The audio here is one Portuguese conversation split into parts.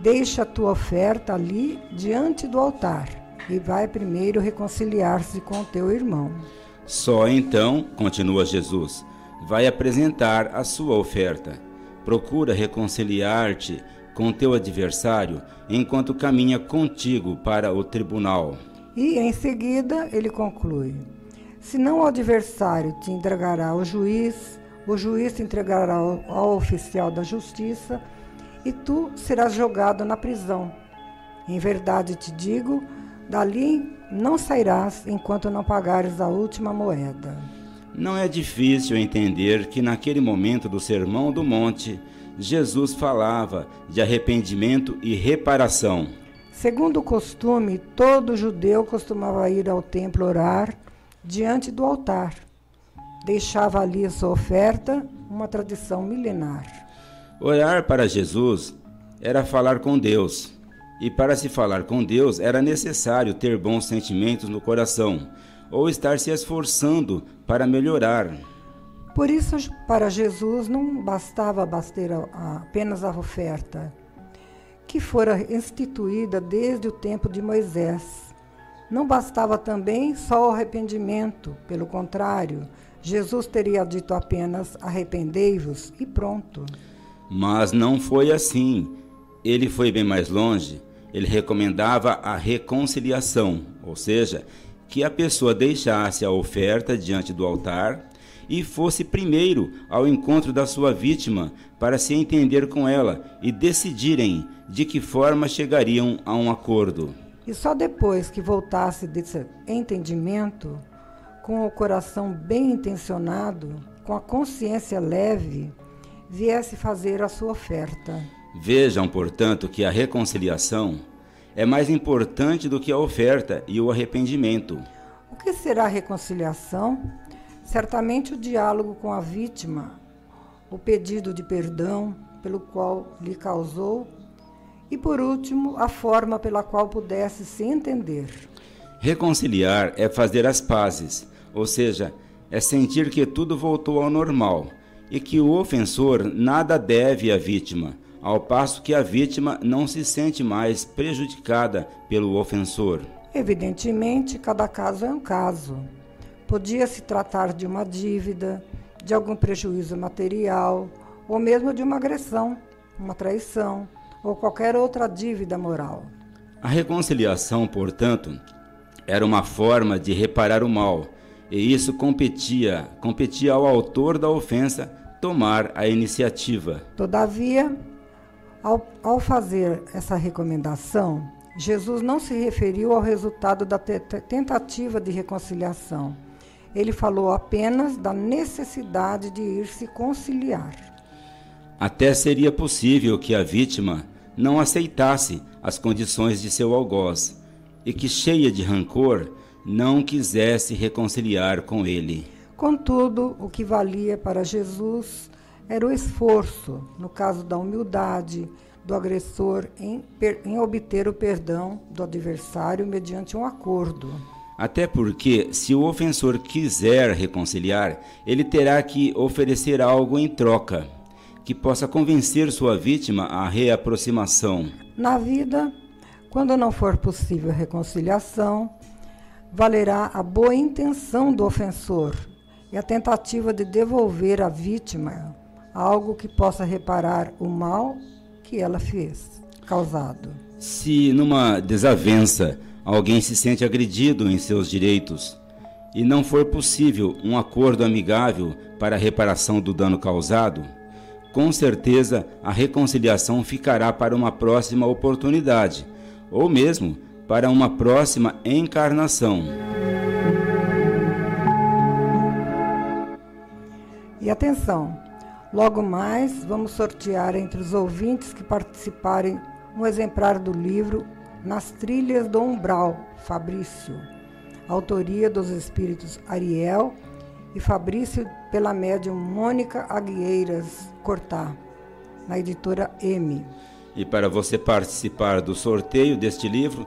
Deixa a tua oferta ali diante do altar e vai primeiro reconciliar-se com teu irmão. Só então, continua Jesus, vai apresentar a sua oferta. Procura reconciliar-te com teu adversário enquanto caminha contigo para o tribunal. E em seguida ele conclui: Senão o adversário te entregará ao juiz, o juiz te entregará ao, ao oficial da justiça, e tu serás jogado na prisão. Em verdade te digo, dali não sairás enquanto não pagares a última moeda. Não é difícil entender que naquele momento do Sermão do Monte, Jesus falava de arrependimento e reparação. Segundo o costume, todo judeu costumava ir ao templo orar diante do altar. Deixava ali a sua oferta, uma tradição milenar. Orar para Jesus era falar com Deus. E para se falar com Deus era necessário ter bons sentimentos no coração ou estar se esforçando para melhorar. Por isso, para Jesus não bastava apenas a oferta, que fora instituída desde o tempo de Moisés. Não bastava também só o arrependimento, pelo contrário, Jesus teria dito apenas: arrependei-vos e pronto. Mas não foi assim. Ele foi bem mais longe. Ele recomendava a reconciliação, ou seja, que a pessoa deixasse a oferta diante do altar e fosse primeiro ao encontro da sua vítima para se entender com ela e decidirem de que forma chegariam a um acordo. E só depois que voltasse desse entendimento, com o coração bem intencionado, com a consciência leve, viesse fazer a sua oferta. Vejam, portanto, que a reconciliação é mais importante do que a oferta e o arrependimento. O que será a reconciliação? Certamente o diálogo com a vítima, o pedido de perdão pelo qual lhe causou e, por último, a forma pela qual pudesse se entender. Reconciliar é fazer as pazes, ou seja, é sentir que tudo voltou ao normal e que o ofensor nada deve à vítima ao passo que a vítima não se sente mais prejudicada pelo ofensor. Evidentemente, cada caso é um caso. Podia se tratar de uma dívida, de algum prejuízo material, ou mesmo de uma agressão, uma traição, ou qualquer outra dívida moral. A reconciliação, portanto, era uma forma de reparar o mal, e isso competia, competia ao autor da ofensa tomar a iniciativa. Todavia, ao, ao fazer essa recomendação, Jesus não se referiu ao resultado da tentativa de reconciliação. Ele falou apenas da necessidade de ir se conciliar. Até seria possível que a vítima não aceitasse as condições de seu algoz e que, cheia de rancor, não quisesse reconciliar com ele. Contudo, o que valia para Jesus era o esforço, no caso da humildade, do agressor em, em, obter o perdão do adversário mediante um acordo. Até porque, se o ofensor quiser reconciliar, ele terá que oferecer algo em troca, que possa convencer sua vítima à reaproximação. Na vida, quando não for possível reconciliação, valerá a boa intenção do ofensor e a tentativa de devolver à vítima algo que possa reparar o mal que ela fez, causado. Se numa desavença alguém se sente agredido em seus direitos e não for possível um acordo amigável para a reparação do dano causado, com certeza a reconciliação ficará para uma próxima oportunidade, ou mesmo para uma próxima encarnação. E atenção, Logo mais, vamos sortear entre os ouvintes que participarem um exemplar do livro Nas Trilhas do Umbral, Fabrício, autoria dos espíritos Ariel e Fabrício pela médium Mônica Aguieiras Cortá, na editora M. E para você participar do sorteio deste livro,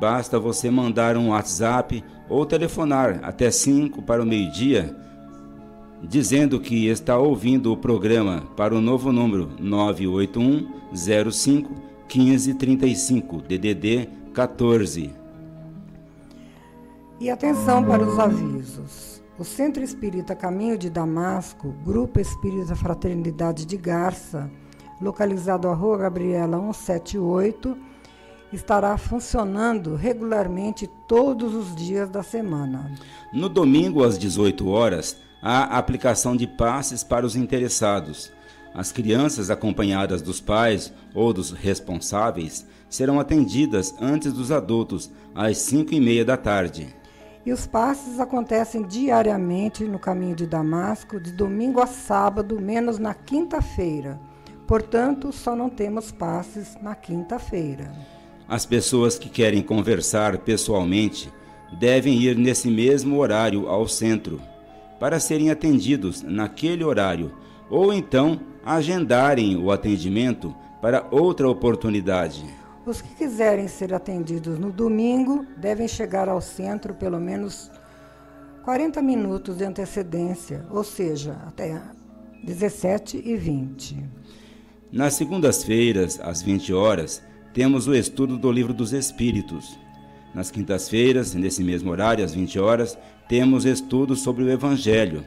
basta você mandar um WhatsApp ou telefonar até 5 para o meio-dia dizendo que está ouvindo o programa para o novo número 981 05 1535, DDD 14. E atenção para os avisos. O Centro Espírita Caminho de Damasco, Grupo Espírita Fraternidade de Garça, localizado à Rua Gabriela 178, estará funcionando regularmente todos os dias da semana. No domingo às 18 horas, há aplicação de passes para os interessados. As crianças acompanhadas dos pais ou dos responsáveis serão atendidas antes dos adultos, às 5 e meia da tarde. E os passes acontecem diariamente no caminho de Damasco, de domingo a sábado, menos na quinta-feira. Portanto, só não temos passes na quinta-feira. As pessoas que querem conversar pessoalmente devem ir nesse mesmo horário ao centro, para serem atendidos naquele horário, ou então agendarem o atendimento para outra oportunidade. Os que quiserem ser atendidos no domingo devem chegar ao centro pelo menos 40 minutos de antecedência, ou seja, até 17 e 20. Nas segundas-feiras, às 20 horas, temos o estudo do Livro dos Espíritos. Nas quintas-feiras, nesse mesmo horário, às 20 horas, temos estudos sobre o Evangelho.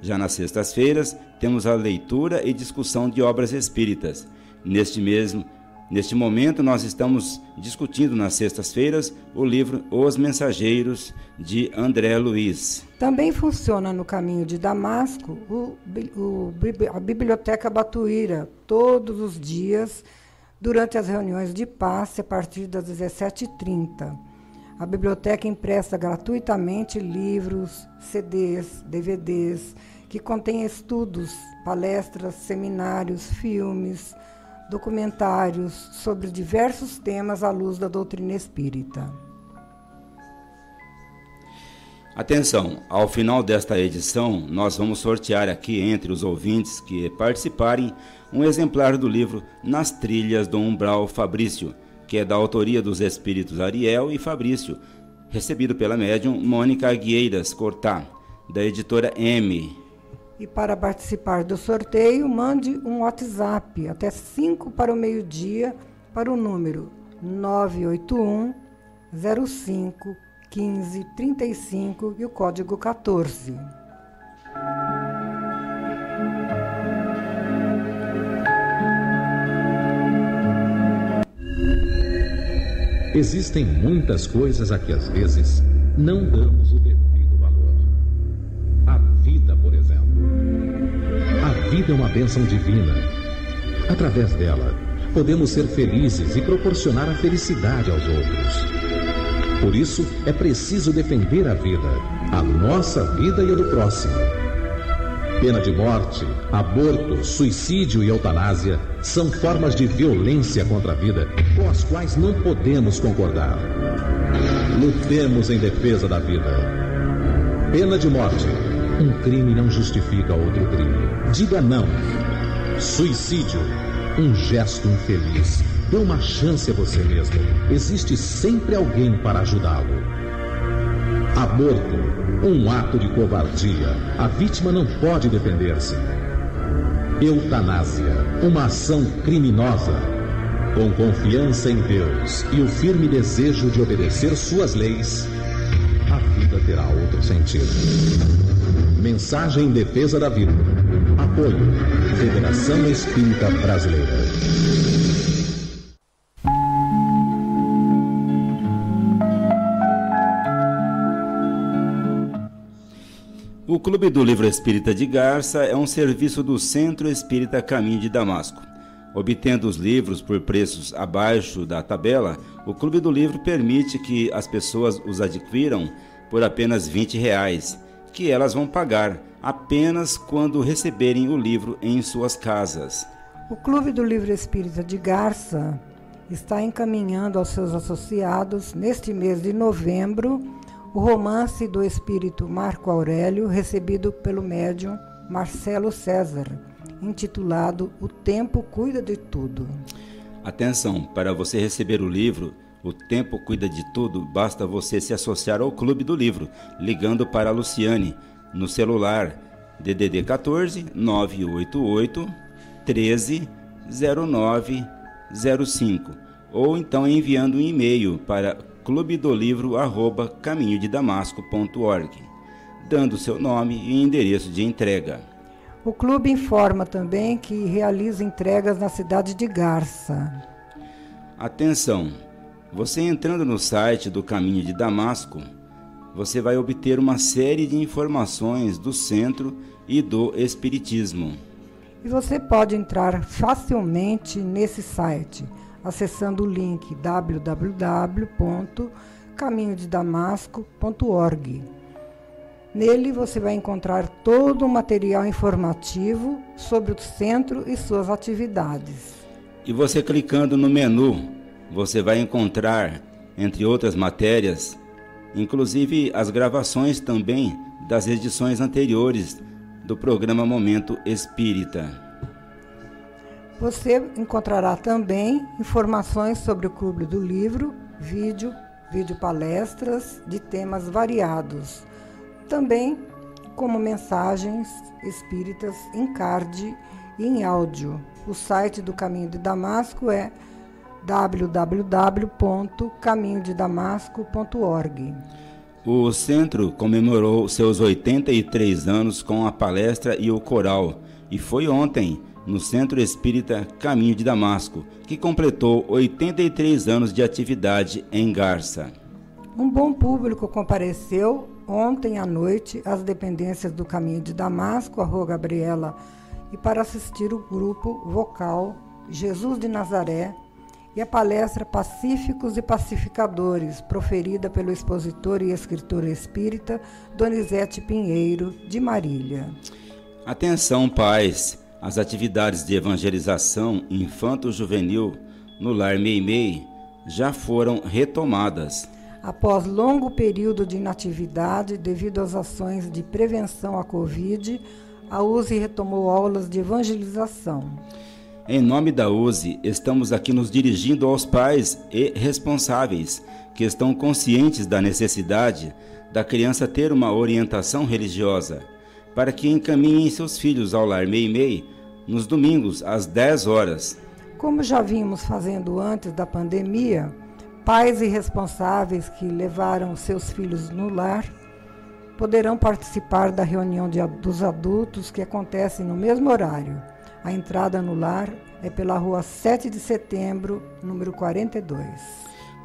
Já nas sextas-feiras, temos a leitura e discussão de obras espíritas. Neste mesmo Neste momento, nós estamos discutindo nas sextas-feiras o livro Os Mensageiros de André Luiz. Também funciona no caminho de Damasco o, o, a Biblioteca Batuíra, todos os dias, durante as reuniões de passe, a partir das 17h30. A biblioteca empresta gratuitamente livros, CDs, DVDs, que contêm estudos, palestras, seminários, filmes, documentários sobre diversos temas à luz da doutrina espírita. Atenção, ao final desta edição, nós vamos sortear aqui entre os ouvintes que participarem um exemplar do livro Nas Trilhas do Umbral Fabrício, que é da autoria dos espíritos Ariel e Fabrício, recebido pela médium Mônica Aguieiras Cortá, da editora M, e para participar do sorteio, mande um WhatsApp até 5 para o meio-dia para o número 981 05 15 35 e o código 14. Existem muitas coisas a que às vezes não damos o devido valor. A vida, por exemplo vida é uma bênção divina. Através dela, podemos ser felizes e proporcionar a felicidade aos outros. Por isso, é preciso defender a vida, a nossa vida e a do próximo. Pena de morte, aborto, suicídio e eutanásia são formas de violência contra a vida com as quais não podemos concordar. Lutemos em defesa da vida. Pena de morte um crime não justifica outro crime. Diga não. Suicídio. Um gesto infeliz. Dê uma chance a você mesmo. Existe sempre alguém para ajudá-lo. Aborto. Um ato de covardia. A vítima não pode defender-se. Eutanásia. Uma ação criminosa. Com confiança em Deus e o firme desejo de obedecer suas leis, a vida terá outro sentido. Mensagem em defesa da vida. Apoio. Federação Espírita Brasileira. O Clube do Livro Espírita de Garça é um serviço do Centro Espírita Caminho de Damasco. Obtendo os livros por preços abaixo da tabela, o Clube do Livro permite que as pessoas os adquiram por apenas 20 reais que elas vão pagar apenas quando receberem o livro em suas casas. O Clube do Livro Espírita de Garça está encaminhando aos seus associados, neste mês de novembro, o romance do espírito Marco Aurélio, recebido pelo médium Marcelo César, intitulado O Tempo Cuida de Tudo. Atenção, para você receber o livro, o tempo cuida de tudo, basta você se associar ao Clube do Livro, ligando para a Luciane no celular DDD 14 988 13 09 05 ou então enviando um e-mail para clubedolivro@caminhodedamasco.org, dando seu nome e endereço de entrega. O clube informa também que realiza entregas na cidade de Garça. Atenção! Você entrando no site do Caminho de Damasco, você vai obter uma série de informações do centro e do Espiritismo. E você pode entrar facilmente nesse site, acessando o link www.caminhodedamasco.org. Nele você vai encontrar todo o material informativo sobre o centro e suas atividades. E você clicando no menu, você vai encontrar, entre outras matérias, inclusive as gravações também das edições anteriores do programa Momento Espírita. Você encontrará também informações sobre o Clube do Livro, vídeo, vídeo palestras de temas variados. Também como mensagens espíritas em card e em áudio. O site do Caminho de Damasco é www.caminhodedamasco.org. O centro comemorou seus 83 anos com a palestra e o coral, e foi ontem, no Centro Espírita Caminho de Damasco, que completou 83 anos de atividade em Garça. Um bom público compareceu ontem à noite às dependências do Caminho de Damasco, a Rua Gabriela, e para assistir o grupo vocal Jesus de Nazaré, e a palestra Pacíficos e Pacificadores, proferida pelo expositor e escritor espírita Donizete Pinheiro, de Marília. Atenção, pais! As atividades de evangelização infanto-juvenil no Lar Meimei já foram retomadas. Após longo período de inatividade devido às ações de prevenção à Covid, a USE retomou aulas de evangelização. Em nome da USE, estamos aqui nos dirigindo aos pais e responsáveis que estão conscientes da necessidade da criança ter uma orientação religiosa, para que encaminhem seus filhos ao lar Meimei nos domingos às 10 horas. Como já vimos fazendo antes da pandemia, pais e responsáveis que levaram seus filhos no lar poderão participar da reunião de, dos adultos que acontece no mesmo horário a entrada no lar é pela rua 7 de setembro, número 42.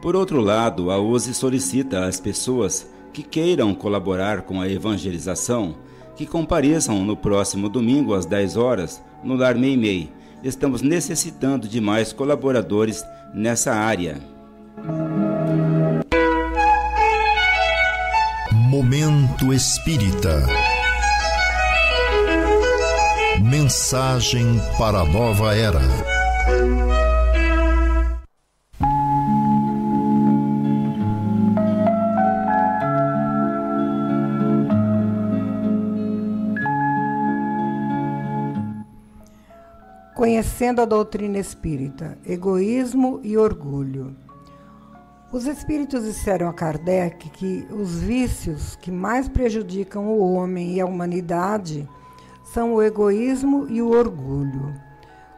Por outro lado, a USE solicita às pessoas que queiram colaborar com a evangelização que compareçam no próximo domingo às 10 horas no Lar Meimei. Estamos necessitando de mais colaboradores nessa área. Momento Espírita. Mensagem para a nova era. Conhecendo a doutrina espírita, egoísmo e orgulho. Os espíritos disseram a Kardec que os vícios que mais prejudicam o homem e a humanidade são o egoísmo e o orgulho.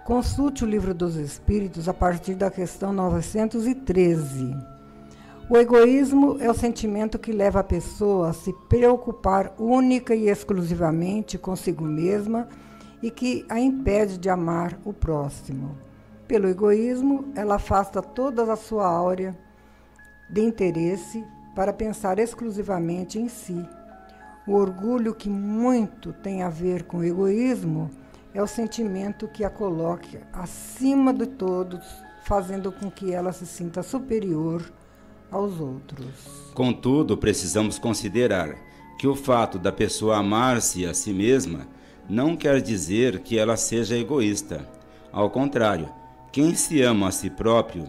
Consulte o Livro dos Espíritos a partir da questão 913. O egoísmo é o sentimento que leva a pessoa a se preocupar única e exclusivamente consigo mesma e que a impede de amar o próximo. Pelo egoísmo, ela afasta toda a sua áurea de interesse para pensar exclusivamente em si o orgulho, que muito tem a ver com o egoísmo, é o sentimento que a coloca acima de todos, fazendo com que ela se sinta superior aos outros. Contudo, precisamos considerar que o fato da pessoa amar-se a si mesma não quer dizer que ela seja egoísta. Ao contrário, quem se ama a si próprio,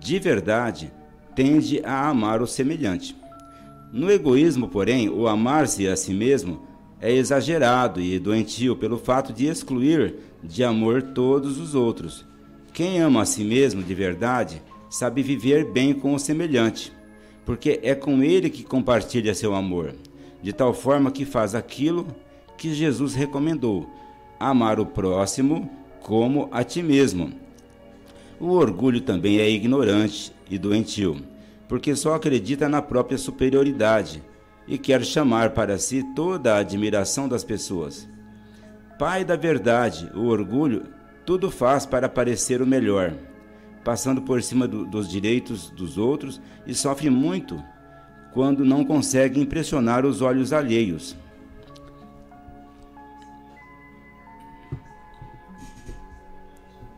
de verdade, tende a amar o semelhante. No egoísmo, porém, o amar-se a si mesmo é exagerado e doentio pelo fato de excluir de amor todos os outros. Quem ama a si mesmo de verdade sabe viver bem com o semelhante, porque é com ele que compartilha seu amor, de tal forma que faz aquilo que Jesus recomendou: amar o próximo como a ti mesmo. O orgulho também é ignorante e doentio, porque só acredita na própria superioridade e quer chamar para si toda a admiração das pessoas. Pai da verdade, o orgulho tudo faz para parecer o melhor, passando por cima do, dos direitos dos outros e sofre muito quando não consegue impressionar os olhos alheios.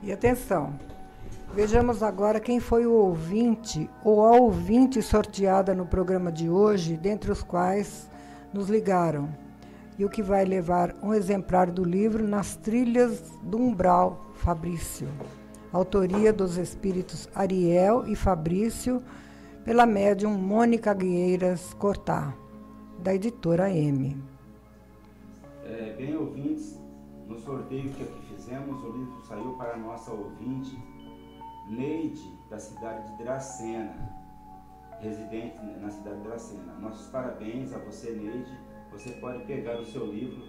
E atenção, vejamos agora quem foi o ouvinte ou a ouvinte sorteada no programa de hoje, dentre os quais nos ligaram. E o que vai levar um exemplar do livro Nas Trilhas do Umbral, Fabrício. Autoria dos espíritos Ariel e Fabrício, pela médium Mônica Guieiras Cortá, da editora M. É, bem, ouvintes, no sorteio que aqui fizemos, o livro saiu para a nossa ouvinte Neide, da cidade de Dracena, residente na cidade de Dracena. Nossos parabéns a você, Neide. Você pode pegar o seu livro,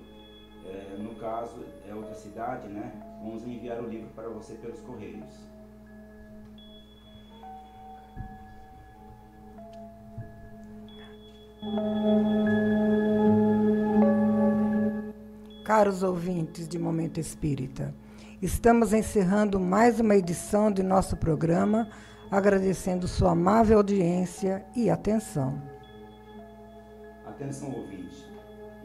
é, no caso é outra cidade, né? Vamos enviar o livro para você pelos correios. Caros ouvintes de Momento Espírita, estamos encerrando mais uma edição de nosso programa, agradecendo sua amável audiência e atenção. Atenção, ouvinte.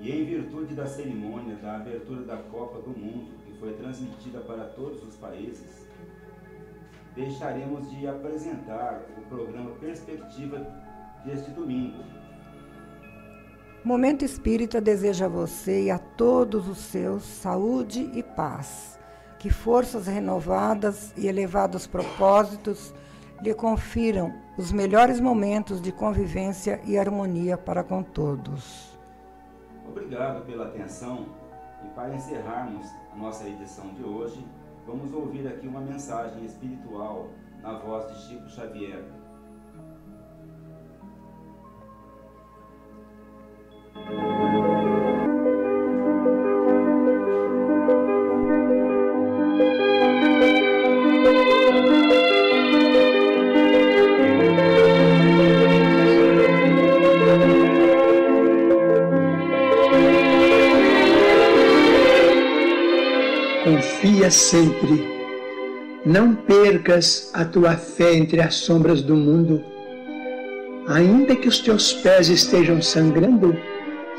E em virtude da cerimônia da abertura da Copa do Mundo, que foi transmitida para todos os países, deixaremos de apresentar o programa Perspectiva deste domingo, Momento Espírita deseja a você e a todos os seus saúde e paz. Que forças renovadas e elevados propósitos lhe confiram os melhores momentos de convivência e harmonia para com todos. Obrigado pela atenção e para encerrarmos a nossa edição de hoje, vamos ouvir aqui uma mensagem espiritual na voz de Chico Xavier. Confia sempre. Não percas a tua fé entre as sombras do mundo. Ainda que os teus pés estejam sangrando,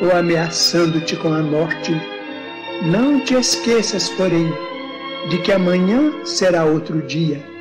ou ameaçando-te com a morte. Não te esqueças, porém, de que amanhã será outro dia